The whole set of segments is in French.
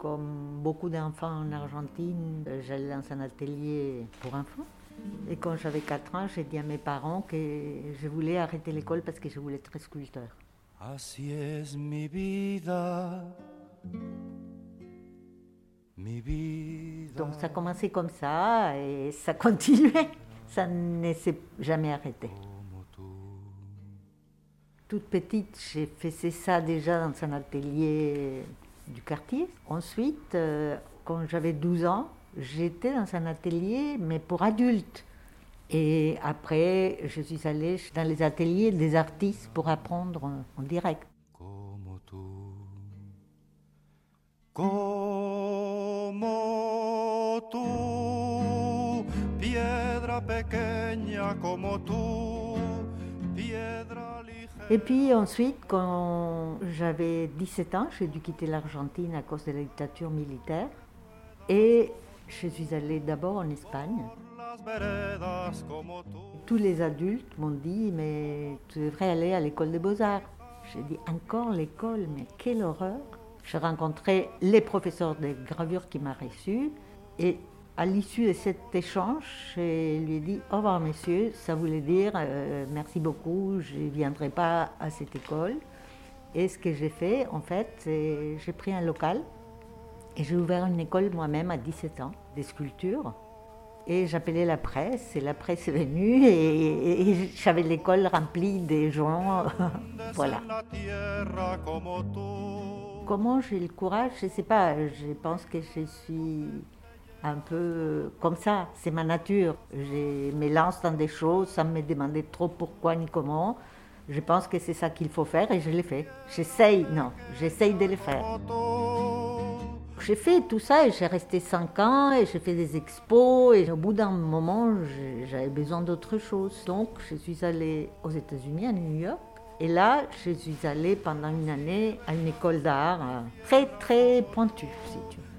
Comme beaucoup d'enfants en Argentine, euh, j'allais dans un atelier pour enfants. Et quand j'avais 4 ans, j'ai dit à mes parents que je voulais arrêter l'école parce que je voulais être sculpteur. Así es mi vida. Mi vida. Donc ça a commencé comme ça et ça continuait. Ça ne s'est jamais arrêté. Toute petite, j'ai fait ça déjà dans un atelier du quartier. Ensuite, euh, quand j'avais 12 ans, j'étais dans un atelier, mais pour adultes. Et après, je suis allée dans les ateliers des artistes pour apprendre en- en direct. como tú. Como tú, piedra pequeña como ligera. Et puis ensuite, quand j'avais 17 ans, j'ai dû quitter l'Argentine à cause de la dictature militaire. Et je suis allée d'abord en Espagne. Tous les adultes m'ont dit, mais tu devrais aller à l'école des beaux-arts. J'ai dit, encore l'école, mais quelle horreur. J'ai rencontré les professeurs de gravure qui m'a reçu. Et à l'issue de cet échange, je lui ai dit, au revoir monsieur, ça voulait dire, euh, merci beaucoup, je ne viendrai pas à cette école. Et ce que j'ai fait, en fait, c'est j'ai pris un local et j'ai ouvert une école moi-même à 17 ans, des sculptures. Et j'appelais la presse, et la presse est venue, et, et j'avais l'école remplie des gens. voilà. Comment j'ai le courage Je ne sais pas, je pense que je suis un peu comme ça, c'est ma nature. Je me lance dans des choses sans me demander trop pourquoi ni comment. Je pense que c'est ça qu'il faut faire et je l'ai fait. J'essaye, non, j'essaye de le faire. J'ai fait tout ça et j'ai resté 5 ans et j'ai fait des expos et au bout d'un moment j'avais besoin d'autre chose. Donc je suis allée aux États-Unis, à New York. Et là, je suis allée pendant une année à une école d'art euh, très très pointue, si tu veux.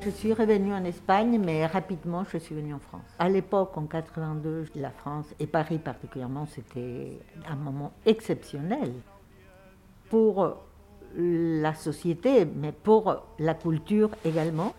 Je suis revenue en Espagne, mais rapidement je suis venue en France. À l'époque, en 82, la France et Paris particulièrement, c'était un moment exceptionnel pour la société, mais pour la culture également.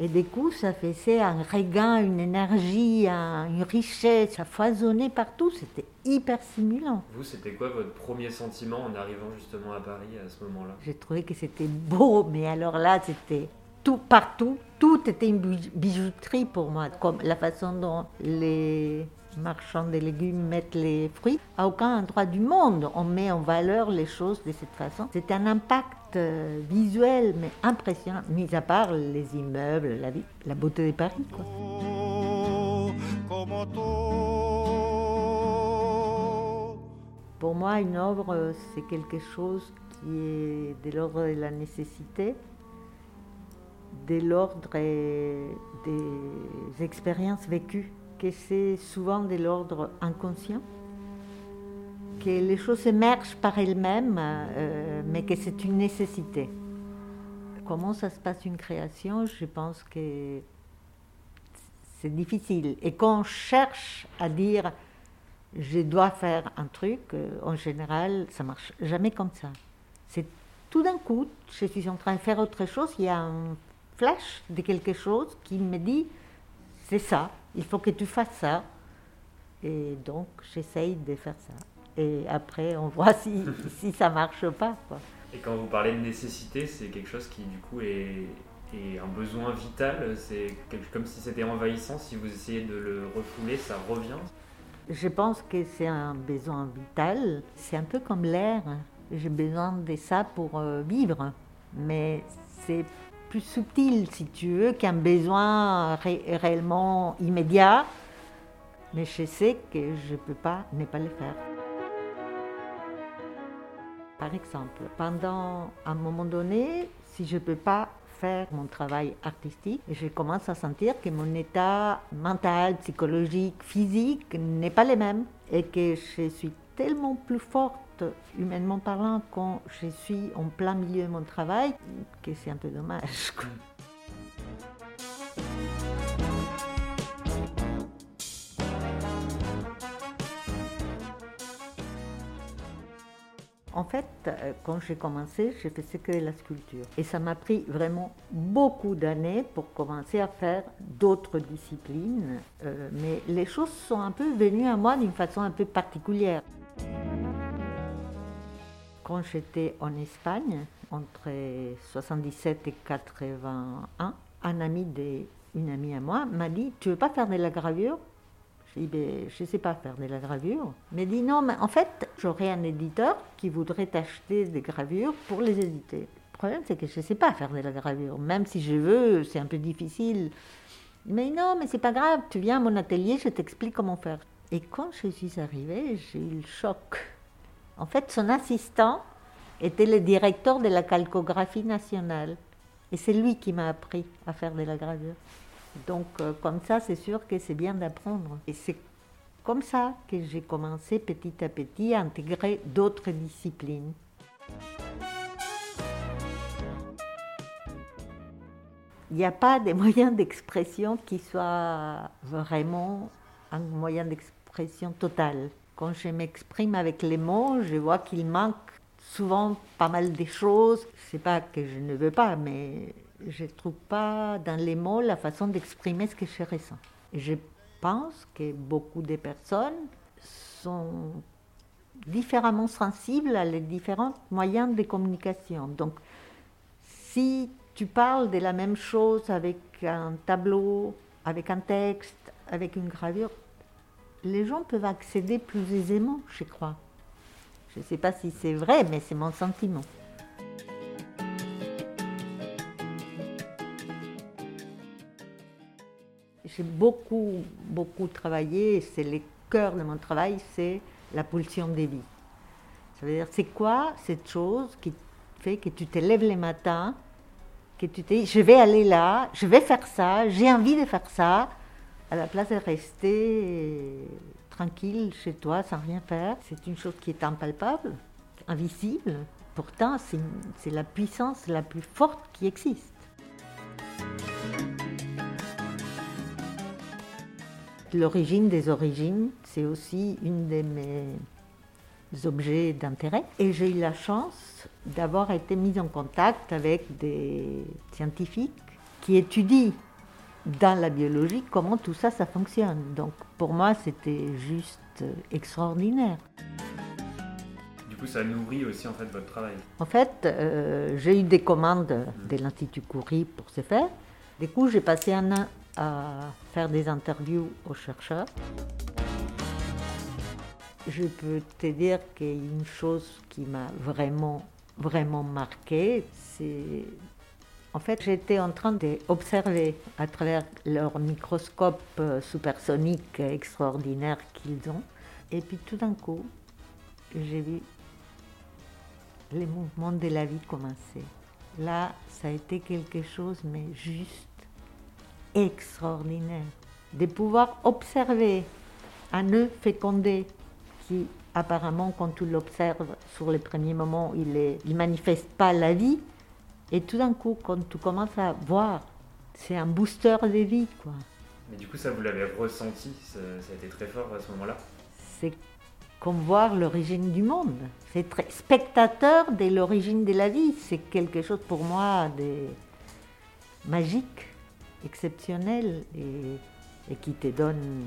Et du coup, ça faisait un regain, une énergie, un- une richesse, ça foisonnait partout, c'était hyper stimulant. Vous, c'était quoi votre premier sentiment en arrivant justement à Paris à ce moment-là? J'ai trouvé que c'était beau, mais alors là, c'était tout partout. Tout était une bij- bijouterie pour moi, comme la façon dont les marchands de légumes mettent les fruits. À aucun endroit du monde, on met en valeur les choses de cette façon. C'est un impact visuel, mais impressionnant, mis à part les immeubles, la, vie, la beauté de Paris. Quoi. Pour moi, une œuvre, euh, c'est quelque chose qui est de l'ordre de la nécessité, de l'ordre euh, des expériences vécues, que c'est souvent de l'ordre inconscient, que les choses émergent par elles-mêmes, euh, mais que c'est une nécessité. Comment ça se passe une création? Je pense que c'est difficile. Et quand on cherche à dire je dois faire un truc, euh, en général, ça marche jamais comme ça. C'est tout d'un coup, je suis en train de faire autre chose, il y a un flash de quelque chose qui me dit c'est ça, il faut que tu fasses ça. Et donc, j'essaye de faire ça. Et après, on voit si, si ça marche ou pas. Quoi. Et quand vous parlez de nécessité, c'est quelque chose qui du coup est, est un besoin vital, c'est comme si c'était envahissant, si vous essayez de le refouler, ça revient? Je pense que c'est un besoin vital. C'est un peu comme l'air. J'ai besoin de ça pour euh, vivre. Mais c'est plus subtil, si tu veux, qu'un besoin ré- réellement immédiat. Mais je sais que je ne peux pas ne pas le faire. Par exemple, pendant un moment donné, si je ne peux pas faire mon travail artistique, je commence à sentir que mon état mental, psychologique, physique n'est pas le même et que je suis tellement plus forte, humainement parlant, quand je suis en plein milieu de mon travail, que c'est un peu dommage. En fait, euh, quand j'ai commencé, j'ai fait que de la sculpture. Et ça m'a pris vraiment beaucoup d'années pour commencer à faire d'autres disciplines. Euh, mais les choses sont un peu venues à moi d'une façon un peu particulière. Quand j'étais en Espagne, entre 77 et 81, un ami une amie à moi m'a dit Tu veux pas faire de la gravure? Je Je ne sais pas faire de la gravure. Mais dit Non, mais en fait, j'aurais un éditeur qui voudrait t'acheter des gravures pour les éditer. Le problème, c'est que je ne sais pas faire de la gravure. Même si je veux, c'est un peu difficile. Mais non, mais c'est pas grave, tu viens à mon atelier, je t'explique comment faire. Et quand je suis arrivée, j'ai eu le choc. En fait, son assistant était le directeur de la calcographie nationale. Et c'est lui qui m'a appris à faire de la gravure. Donc euh, comme ça, c'est sûr que c'est bien d'apprendre. Et c'est comme ça que j'ai commencé petit à petit à intégrer d'autres disciplines. Il n'y a pas de moyen d'expression qui soit vraiment un moyen d'expression total. Quand je m'exprime avec les mots, je vois qu'il manque souvent pas mal de choses. C'est pas que je ne veux pas, mais je ne trouve pas dans les mots la façon d'exprimer ce que je ressens. Je pense que beaucoup de personnes sont différemment sensibles à les différents moyens de communication. Donc, si tu parles de la même chose avec un tableau, avec un texte, avec une gravure, les gens peuvent accéder plus aisément, je crois. Je ne sais pas si c'est vrai, mais c'est mon sentiment. J'ai beaucoup, beaucoup travaillé, c'est le cœur de mon travail, c'est la pulsion des vies. Ça veut dire, c'est quoi cette chose qui fait que tu te lèves les matins, que tu te dis, je vais aller là, je vais faire ça, j'ai envie de faire ça, à la place de rester tranquille chez toi sans rien faire? C'est une chose qui est impalpable, invisible. Pourtant, c'est la puissance la plus forte qui existe. L'origine des origines, c'est aussi une de mes objets d'intérêt. Et j'ai eu la chance d'avoir été mise en contact avec des scientifiques qui étudient dans la biologie comment tout ça, ça fonctionne. Donc pour moi, c'était juste extraordinaire. Du coup, ça nourrit aussi en fait votre travail. En fait, euh, j'ai eu des commandes de l'Institut Curie pour ce faire. Du coup, j'ai passé un an à faire des interviews aux chercheurs. Je peux te dire qu'il y a une chose qui m'a vraiment, vraiment marqué, c'est en fait, j'étais en train d'observer à travers leur microscope euh, supersonique extraordinaire qu'ils ont. Et puis tout d'un coup, j'ai vu les mouvements de la vie commencer. Là, ça a été quelque chose, mais juste extraordinaire. De pouvoir observer un œuf fécondé qui, apparemment, quand tu l'observes sur les premiers moments, il ne manifeste pas la vie, et tout d'un coup, quand tu commences à voir, c'est un booster de vie, quoi. Mais du coup, ça, vous l'avez ressenti, ça, a été très fort à ce moment-là? C'est comme voir l'origine du monde. C'est très spectateur de l'origine de la vie. C'est quelque chose pour moi de magique, exceptionnel et, qui te donne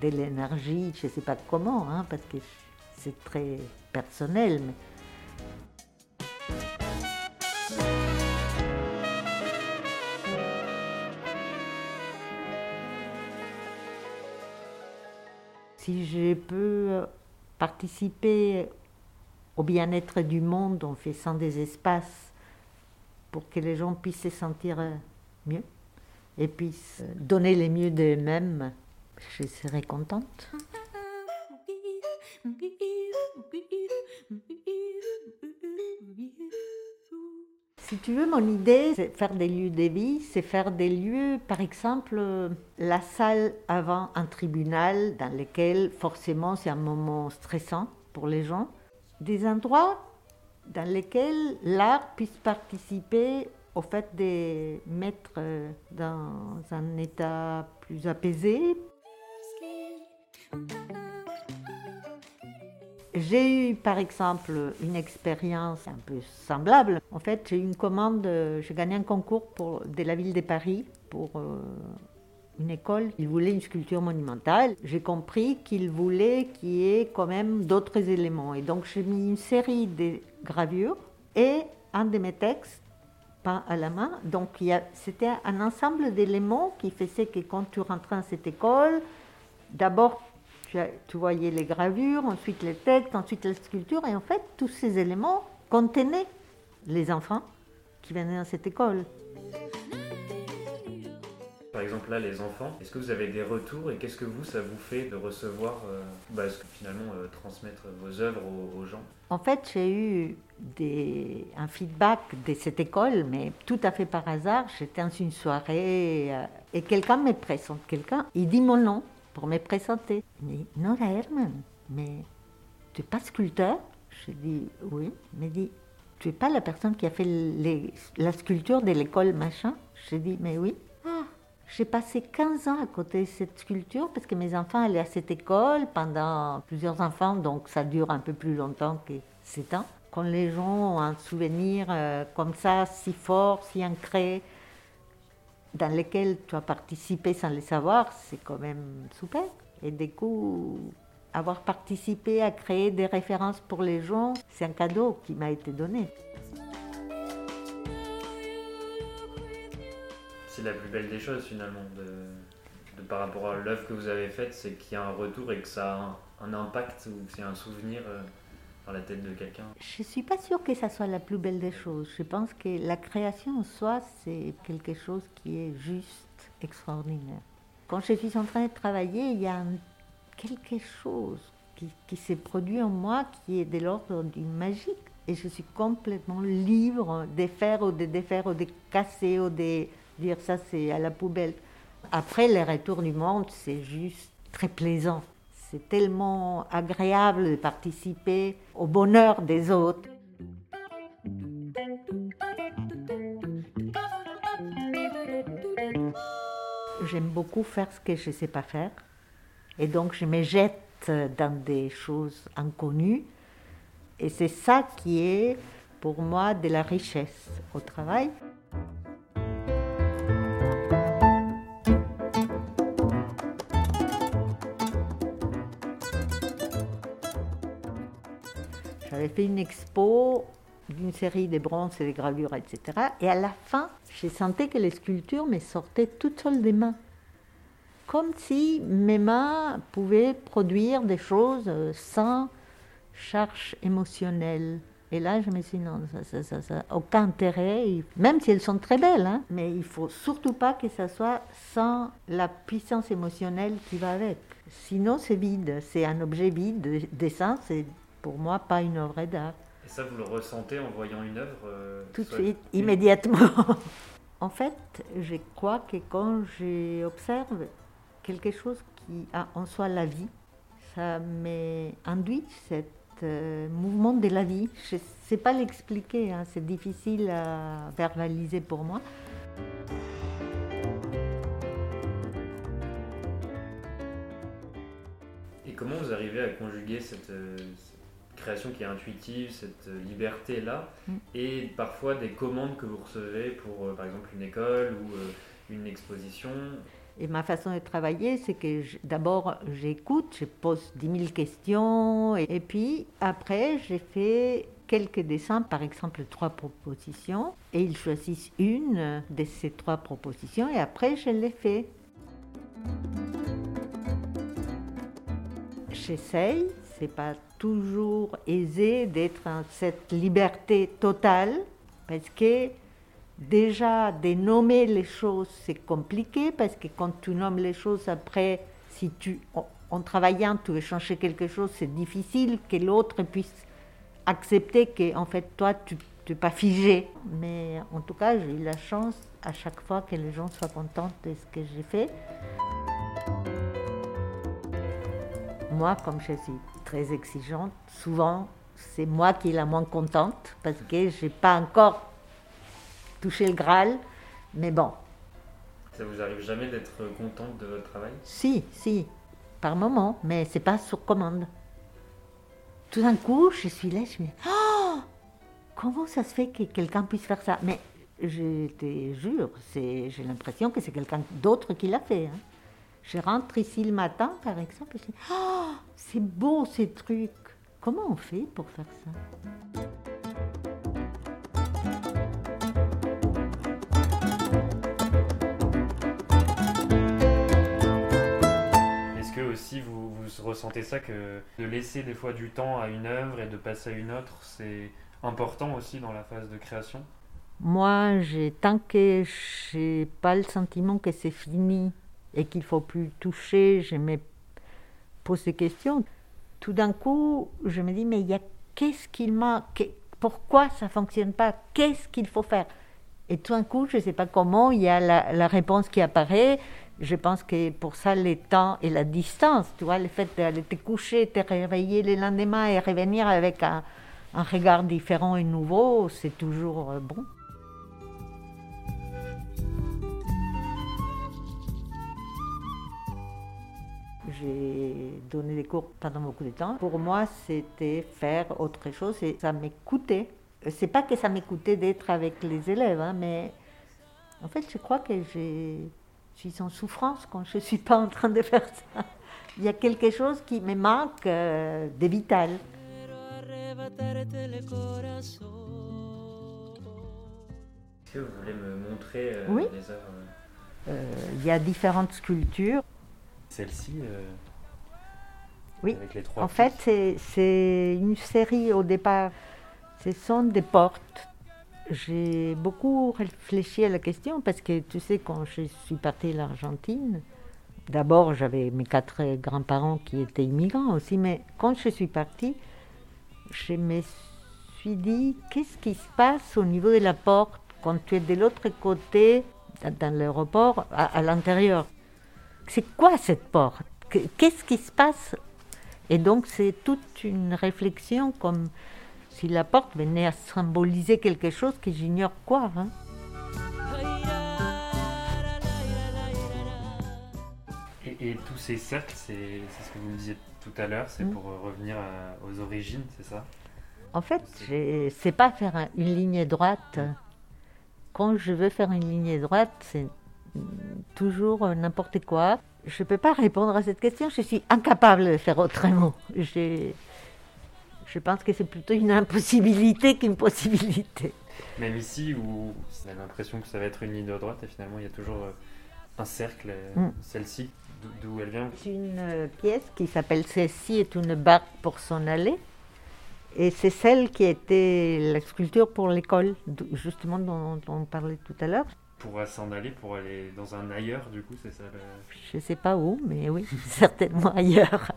de l'énergie, je ne sais pas comment, hein, parce que c'est très personnel, mais si je peux participer au bien-être du monde en faisant des espaces pour que les gens puissent se sentir mieux et puissent donner le mieux d'eux-mêmes, je serai contente. Si tu veux, mon idée, c'est faire des lieux de vie, c'est faire des lieux, par exemple, la salle avant un tribunal dans lequel forcément c'est un moment stressant pour les gens. Des endroits dans lesquels l'art puisse participer au fait de mettre dans un état plus apaisé. J'ai eu par exemple une expérience un peu semblable. En fait, j'ai eu une commande, euh, j'ai gagné un concours pour, de la ville de Paris pour euh, une école. Ils voulaient une sculpture monumentale. J'ai compris qu'ils voulaient qu'il y ait quand même d'autres éléments. Et donc j'ai mis une série de gravures et un de mes textes peint à la main. Donc c'était un ensemble d'éléments qui faisait que quand tu rentrais dans cette école, d'abord tu, voyais les gravures, ensuite les textes, ensuite la sculpture, et en fait, tous ces éléments contenaient les enfants qui venaient dans cette école. Par exemple, là, les enfants, est-ce que vous avez des retours et qu'est-ce que vous, ça vous fait de recevoir, euh, bah, finalement, euh, transmettre vos œuvres aux, gens? En fait, j'ai eu un feedback de cette école, mais tout à fait par hasard. J'étais dans une soirée euh, et quelqu'un me présente, quelqu'un, il dit mon nom pour me présenter. Il me dit Nora Herman, mais tu n'es pas sculpteur? Je dis oui. Il me dit Tu n'es pas la personne qui a fait la sculpture de l'école machin? Je dis mais oui. J'ai passé 15 ans à côté de cette sculpture parce que mes enfants allaient à cette école pendant plusieurs enfants, donc ça dure un peu plus longtemps que 7 ans. Quand les gens ont un souvenir euh, comme ça, si fort, si ancré, dans lesquels tu as participé sans le savoir, c'est quand même super. Et du coup, avoir participé à créer des références pour les gens, c'est un cadeau qui m'a été donné. C'est la plus belle des choses finalement, de, par rapport à l'œuvre que vous avez faite, c'est qu'il y a un retour et que ça a un, impact ou que c'est un souvenir. Euh, dans la tête de quelqu'un Je ne suis pas sûre que ça soit la plus belle des choses. Je pense que la création en soi, c'est quelque chose qui est juste extraordinaire. Quand je suis en train de travailler, il y a quelque chose qui, qui s'est produit en moi qui est de l'ordre du magique. Et je suis complètement libre de faire ou de défaire ou de casser ou de dire ça c'est à la poubelle. Après, les retours du monde, c'est juste très plaisant. C'est tellement agréable de participer au bonheur des autres. J'aime beaucoup faire ce que je ne sais pas faire. Et donc je me jette dans des choses inconnues. Et c'est ça qui est pour moi de la richesse au travail. J'avais fait une expo d'une série de bronzes et des gravures, etc. Et à la fin, j'ai senti que les sculptures me sortaient toutes seules des mains. Comme si mes mains pouvaient produire des choses euh, sans charge émotionnelle. Et là, je me suis dit, non, ça, ça, ça, aucun intérêt, même si elles sont très belles, hein, mais il faut surtout pas que ça soit sans la puissance émotionnelle qui va avec. Sinon, c'est vide, c'est un objet vide. Dessin, c'est pour moi pas une œuvre d'art. Et ça, vous le ressentez en voyant une œuvre euh, Tout de suite, immédiatement. en fait, je crois que quand j'observe quelque chose qui a en soi la vie, ça m'induit cet euh, mouvement de la vie. Je ne sais pas l'expliquer, hein, c'est difficile à verbaliser pour moi. Et comment vous arrivez à conjuguer cette, euh, création qui est intuitive, cette euh, liberté-là, mm. et parfois des commandes que vous recevez pour, euh, par exemple, une école ou euh, une exposition. Et ma façon de travailler, c'est que d'abord, j'écoute, je pose 10 000 questions, et, puis après, j'ai fait quelques dessins, par exemple trois propositions, et ils choisissent une de ces trois propositions, et après, je les fais. J'essaye, c'est pas toujours aisé d'être en cette liberté totale parce que déjà de nommer les choses c'est compliqué parce que quand tu nommes les choses après si tu en, travaillant tu veux changer quelque chose c'est difficile que l'autre puisse accepter que en fait toi tu n'es pas figé. Mais en tout cas j'ai eu la chance à chaque fois que les gens soient contents de ce que j'ai fait moi comme je suis très exigeante. Souvent, c'est moi qui est la moins contente parce que je n'ai pas encore touché le Graal. Mais bon. Ça vous arrive jamais d'être contente de votre travail? Si, si, par moment, mais c'est pas sur commande. tout d'un coup, je suis là, je me dis, oh, comment ça se fait que quelqu'un puisse faire ça? Mais je te jure, j'ai l'impression que c'est quelqu'un d'autre qui l'a fait. Hein. Je rentre ici le matin, par exemple, et je dis, oh, c'est beau ces trucs. Comment on fait pour faire ça? Est-ce que aussi vous, vous ressentez ça que de laisser des fois du temps à une œuvre et de passer à une autre, c'est important aussi dans la phase de création? Moi, tant que j'ai pas le sentiment que c'est fini et qu'il faut plus toucher, je me pose des questions tout d'un coup, je me dis, mais qu'est-ce qu'il m'a, pourquoi ça fonctionne pas, qu'est-ce qu'il faut faire? Et tout d'un coup, je ne sais pas comment, il y a la, réponse qui apparaît. Je pense que pour ça, le temps et la distance, tu vois, le fait d'aller te coucher, te réveiller le lendemain et revenir avec un, un regard différent et nouveau, c'est toujours euh, bon. J'ai donné des cours pendant beaucoup de temps. Pour moi, c'était faire autre chose et ça m'écoutait. C'est pas que ça m'écoutait d'être avec les élèves, hein, mais en fait, je crois que je suis en souffrance quand je suis pas en train de faire ça. Il y a quelque chose qui me manque euh, de vital. Est-ce que vous voulez me montrer euh, oui. les œuvres? Euh, Il y a différentes sculptures. Celle-ci euh, Oui. en fait, c'est une série au départ. Ce sont des portes. J'ai beaucoup réfléchi à la question parce que tu sais, quand je suis partie de l'Argentine, d'abord j'avais mes quatre grands-parents qui étaient immigrants aussi, mais quand je suis partie, je me suis dit qu'est-ce qui se passe au niveau de la porte quand tu es de l'autre côté dans l'aéroport à l'intérieur? C'est quoi cette porte? Qu'est-ce qui se passe? Et donc c'est toute une réflexion comme si la porte venait à symboliser quelque chose que j'ignore quoi. Hein. Et, tous ces cercles, c'est ce que vous me disiez tout à l'heure, c'est mm. pour revenir aux origines, c'est ça? En fait, c'est pas faire une ligne droite. Quand je veux faire une ligne droite, c'est toujours euh, n'importe quoi. Je ne peux pas répondre à cette question, je suis incapable de faire autrement. Je pense que c'est plutôt une impossibilité qu'une possibilité. Même ici, où on a l'impression que ça va être une ligne de droite, et finalement il y a toujours euh, un cercle, euh, mm. celle-ci, d'où elle vient C'est une pièce qui s'appelle Celle-ci est une barque pour s'en aller. Et c'est celle qui était la sculpture pour l'école, justement dont on parlait tout à l'heure s'en aller pour aller dans un ailleurs, du coup, c'est ça le... Je sais pas où, mais oui, certainement ailleurs.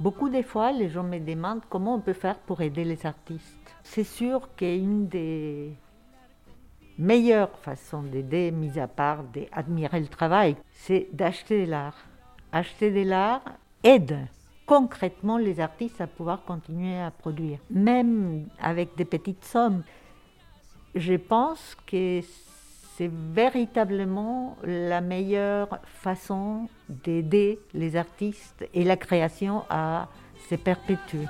Beaucoup des fois, les gens me demandent comment on peut faire pour aider les artistes? C'est sûr qu'une des meilleures façons d'aider, mis à part d'admirer le travail, c'est d'acheter l'art acheter de l'art aide concrètement les artistes à pouvoir continuer à produire, même avec des petites sommes. Je pense que c'est véritablement la meilleure façon d'aider les artistes et la création à se perpétuer.